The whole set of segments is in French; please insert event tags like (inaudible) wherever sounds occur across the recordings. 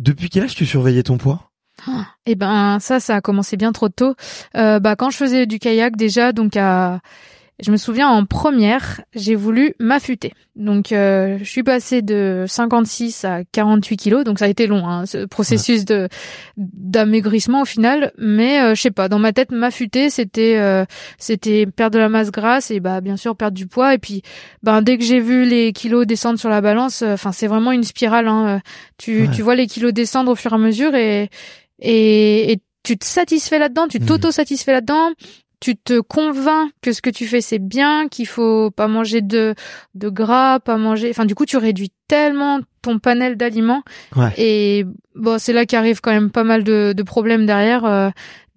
Depuis quel âge tu surveillais ton poids? Eh ben ça, ça a commencé bien trop tôt. Euh, bah quand je faisais du kayak déjà, donc à je me souviens en première, j'ai voulu m'affûter. Donc euh, je suis passée de 56 à 48 kilos, donc ça a été long, hein, ce processus de d'amaigrissement au final. Mais euh, je sais pas, dans ma tête, m'affûter, c'était euh, c'était perdre de la masse grasse et bah bien sûr perdre du poids. Et puis ben dès que j'ai vu les kilos descendre sur la balance, euh, enfin c'est vraiment une spirale. Hein, tu tu vois les kilos descendre au fur et à mesure et et, et tu te satisfais là-dedans, tu Mhm. t'auto-satisfais là-dedans, tu te convaincs que ce que tu fais c'est bien, qu'il faut pas manger de de gras, pas manger. Enfin, du coup, tu réduis tellement ton panel d'aliments. Ouais. Et bon, c'est là qu'arrive quand même pas mal de, de problèmes derrière. Euh,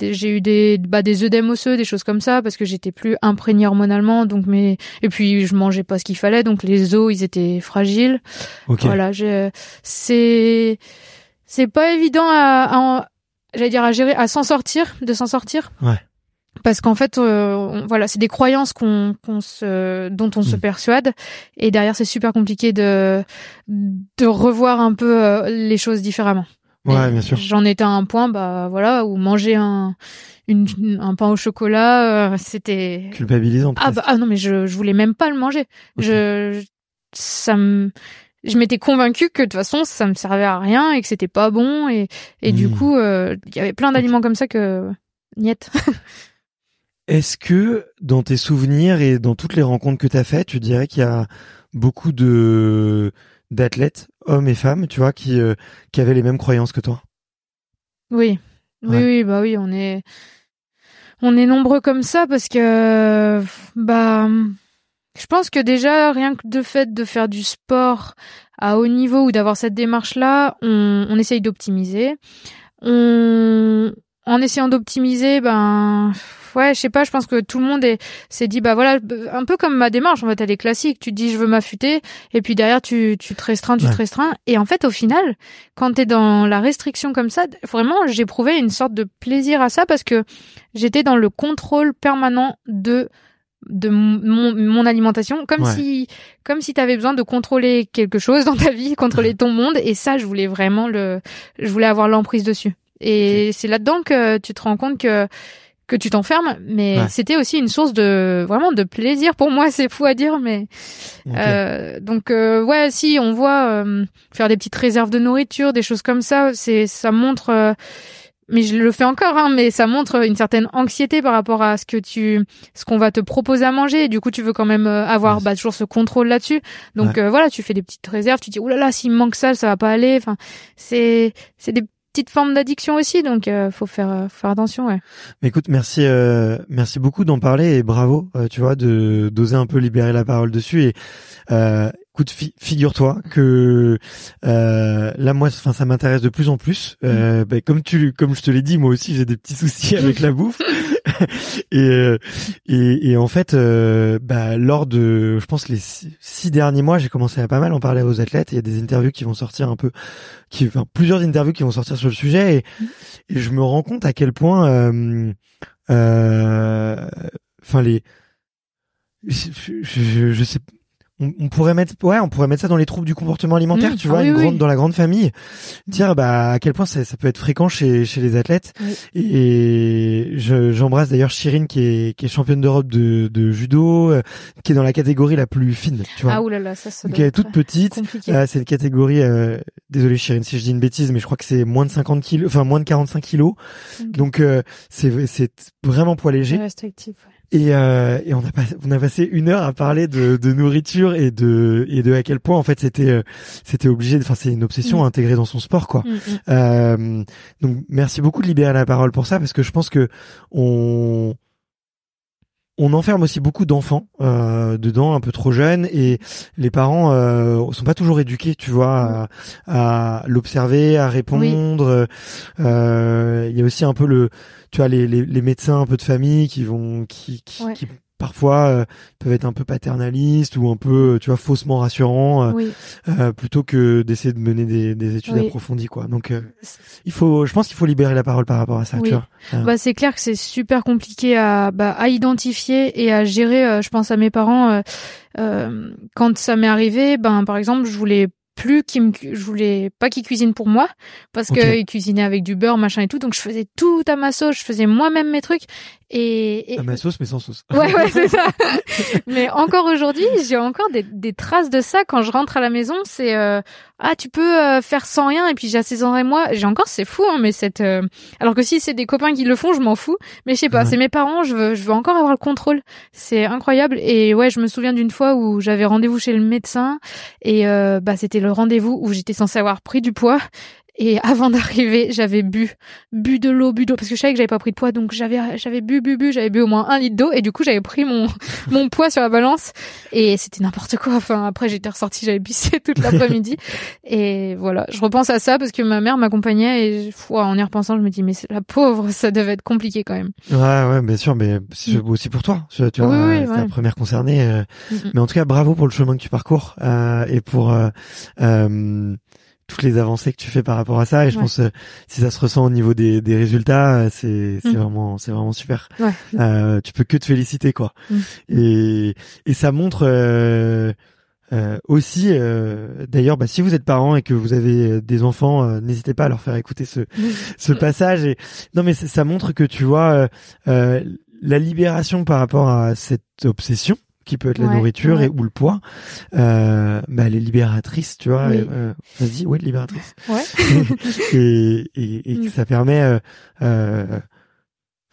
j'ai eu des bah des œdèmes osseux, des choses comme ça, parce que j'étais plus imprégnée hormonalement. Donc, mais et puis je mangeais pas ce qu'il fallait, donc les os ils étaient fragiles. Ok. Voilà, je, c'est, c'est pas évident à, à j'allais dire à gérer, à s'en sortir, de s'en sortir. Ouais. Parce qu'en fait, euh, on- voilà, c'est des croyances qu'on, qu'on se, dont on se Mm. persuade, et derrière c'est super compliqué de, de revoir un peu euh, les choses différemment. Ouais, Et bien sûr. J'en étais à un point, bah voilà, où manger un, une, un pain au chocolat, euh, c'était, Culpabilisant. ah bah ah non mais je je voulais même pas le manger. Je, ça me je m'étais convaincue que de toute façon ça me servait à rien et que c'était pas bon et et du Hmm. coup euh, il y avait plein d'aliments comme ça que niet. (laughs) Est-ce que dans tes souvenirs et dans toutes les rencontres que tu as faites, tu dirais qu'il y a beaucoup de d'athlètes, hommes et femmes, tu vois, qui euh, qui avaient les mêmes croyances que toi? Oui. Oui oui bah oui, on est on est nombreux comme ça parce que bah je pense que déjà rien que de fait de faire du sport à haut niveau ou d'avoir cette démarche là, on on essaye d'optimiser. On en essayant d'optimiser, ben ouais, je sais pas, je pense que tout le monde est s'est dit bah voilà, un peu comme ma démarche en fait, elle est classique. Tu te dis je veux m'affûter et puis derrière tu tu te restreins, tu Ouais. te restreins et en fait au final, quand t'es dans la restriction comme ça, vraiment j'éprouvais une sorte de plaisir à ça parce que j'étais dans le contrôle permanent de de mon, mon alimentation comme Ouais. si comme si tu avais besoin de contrôler quelque chose dans ta vie, contrôler ton monde et ça je voulais vraiment le je voulais avoir l'emprise dessus. Et c'est là-dedans que tu te rends compte que que tu t'enfermes mais Ouais. c'était aussi une source de vraiment de plaisir pour moi, (laughs) c'est fou à dire mais euh, donc euh, ouais, si on voit euh, faire des petites réserves de nourriture, des choses comme ça, c'est ça montre. euh, mais je le fais encore, hein, mais ça montre une certaine anxiété par rapport à ce que tu, ce qu'on va te proposer à manger. Et du coup, tu veux quand même euh, avoir Ouais. bah, toujours ce contrôle là-dessus. Donc euh, voilà, tu fais des petites réserves. Tu dis, oh là là, s'il me manque ça, ça va pas aller. Enfin, c'est c'est des petites formes d'addiction aussi, donc euh, faut faire euh, faut faire attention. Ouais. Mais écoute, merci, euh, merci beaucoup d'en parler et bravo, euh, tu vois, de d'oser un peu libérer la parole dessus. Et euh, écoute, fi- figure-toi que euh, là, moi, enfin, ça m'intéresse de plus en plus. Euh, ben, comme tu, comme je te l'ai dit, moi aussi, j'ai des petits soucis avec la bouffe. (laughs) (laughs) et, euh, et et en fait, euh, bah, lors de, je pense les six, derniers mois, j'ai commencé à pas mal en parler aux athlètes. Il y a des interviews qui vont sortir un peu, qui, enfin, plusieurs interviews qui vont sortir sur le sujet. Et, et je me rends compte à quel point, euh, euh, enfin les, je, je, je- je sais, on, on pourrait mettre, ouais, on pourrait mettre ça dans les troubles du comportement alimentaire, Mmh. tu Ah vois, oui, une oui. grande, dans la grande famille. Dire bah à quel point ça, ça peut être fréquent chez chez les athlètes. Oui. Et je- j'embrasse d'ailleurs Chirine qui est qui est championne d'Europe de de judo, euh, qui est dans la catégorie la plus fine, tu vois. Ah oulala, ça doit elle est toute petite. Euh, c'est une catégorie, euh, désolé Chirine si je dis une bêtise, mais je crois que c'est moins de 50 kilos, enfin moins de 45 kilos. Ok. Donc euh, c'est c'est vraiment poids léger. restrictif. ouais. Et, euh, et on a pas, on a passé une heure à parler de, de nourriture et de et de à quel point en fait c'était euh, c'était obligé. Enfin c'est une obsession Mm. à intégrer dans son sport quoi. Mm, mm. Euh, donc merci beaucoup de libérer la parole pour ça parce que je pense que on on enferme aussi beaucoup d'enfants euh, dedans, un peu trop jeunes, et les parents euh, sont pas toujours éduqués, tu vois, à, l'observer, à répondre. Euh, il y a aussi un peu le, tu vois, les, les, les, médecins un peu de famille qui vont, qui, qui, qui parfois euh, peuvent être un peu paternalistes ou un peu tu vois faussement rassurants euh, euh, plutôt que d'essayer de mener des, des études approfondies quoi. Donc il faut je pense qu'il faut libérer la parole par rapport à ça tu vois. Bah c'est clair que c'est super compliqué à bah, à identifier et à gérer je pense à mes parents quand ça m'est arrivé ben par exemple je voulais plus qu'il me je voulais pas qu'il cuisine pour moi parce que il cuisinait avec du beurre machin et tout donc je faisais tout à ma sauce je faisais moi-même mes trucs et, à ma sauce mais sans sauce. Ouais ouais c'est ça. (laughs) Mais encore aujourd'hui j'ai encore des, des traces de ça quand je rentre à la maison c'est euh, ah tu peux euh, faire sans rien et puis j'assaisonnerai moi. J'ai encore c'est fou hein mais cette euh, alors que si c'est des copains qui le font je m'en fous mais je sais pas c'est mes parents je veux je veux encore avoir le contrôle. C'est incroyable et ouais je me souviens d'une fois où j'avais rendez-vous chez le médecin et bah c'était le rendez-vous où j'étais censée avoir pris du poids et avant d'arriver, j'avais bu, bu de l'eau, bu d'eau, parce que je savais que j'avais pas pris de poids, donc j'avais, j'avais bu, bu, bu, j'avais bu au moins un litre d'eau, et du coup j'avais pris mon, (laughs) mon poids sur la balance, et c'était n'importe quoi. Enfin après j'étais ressortie, j'avais pissé toute l'après-midi, (laughs) et voilà, je repense à ça parce que ma mère m'accompagnait, et en y repensant, je me dis mais la pauvre, ça devait être compliqué quand même. Ouais, ouais, bien sûr, mais c'est mm. aussi pour toi, tu vois, oui, oui, la première concernée, euh, mais en tout cas bravo pour le chemin que tu parcours euh, et pour euh, euh toutes les avancées que tu fais par rapport à ça et je pense euh, si ça se ressent au niveau des, des résultats euh, c'est mm. vraiment c'est vraiment super ouais. euh, tu peux que te féliciter quoi mm. et et ça montre euh, euh aussi d'ailleurs bah, si vous êtes parent et que vous avez des enfants n'hésitez pas à leur faire écouter ce ce passage et non mais ça montre que tu vois la libération par rapport à cette obsession qui peut être la nourriture et ou le poids, euh, bah, elle est libératrice, tu vois. Oui. Euh, Vas-y, oui, libératrice. Ouais. (laughs) et et, et mm. ça permet, euh, euh,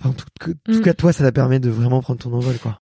en tout, tout mm. cas, toi, ça te permet de vraiment prendre ton envol, quoi.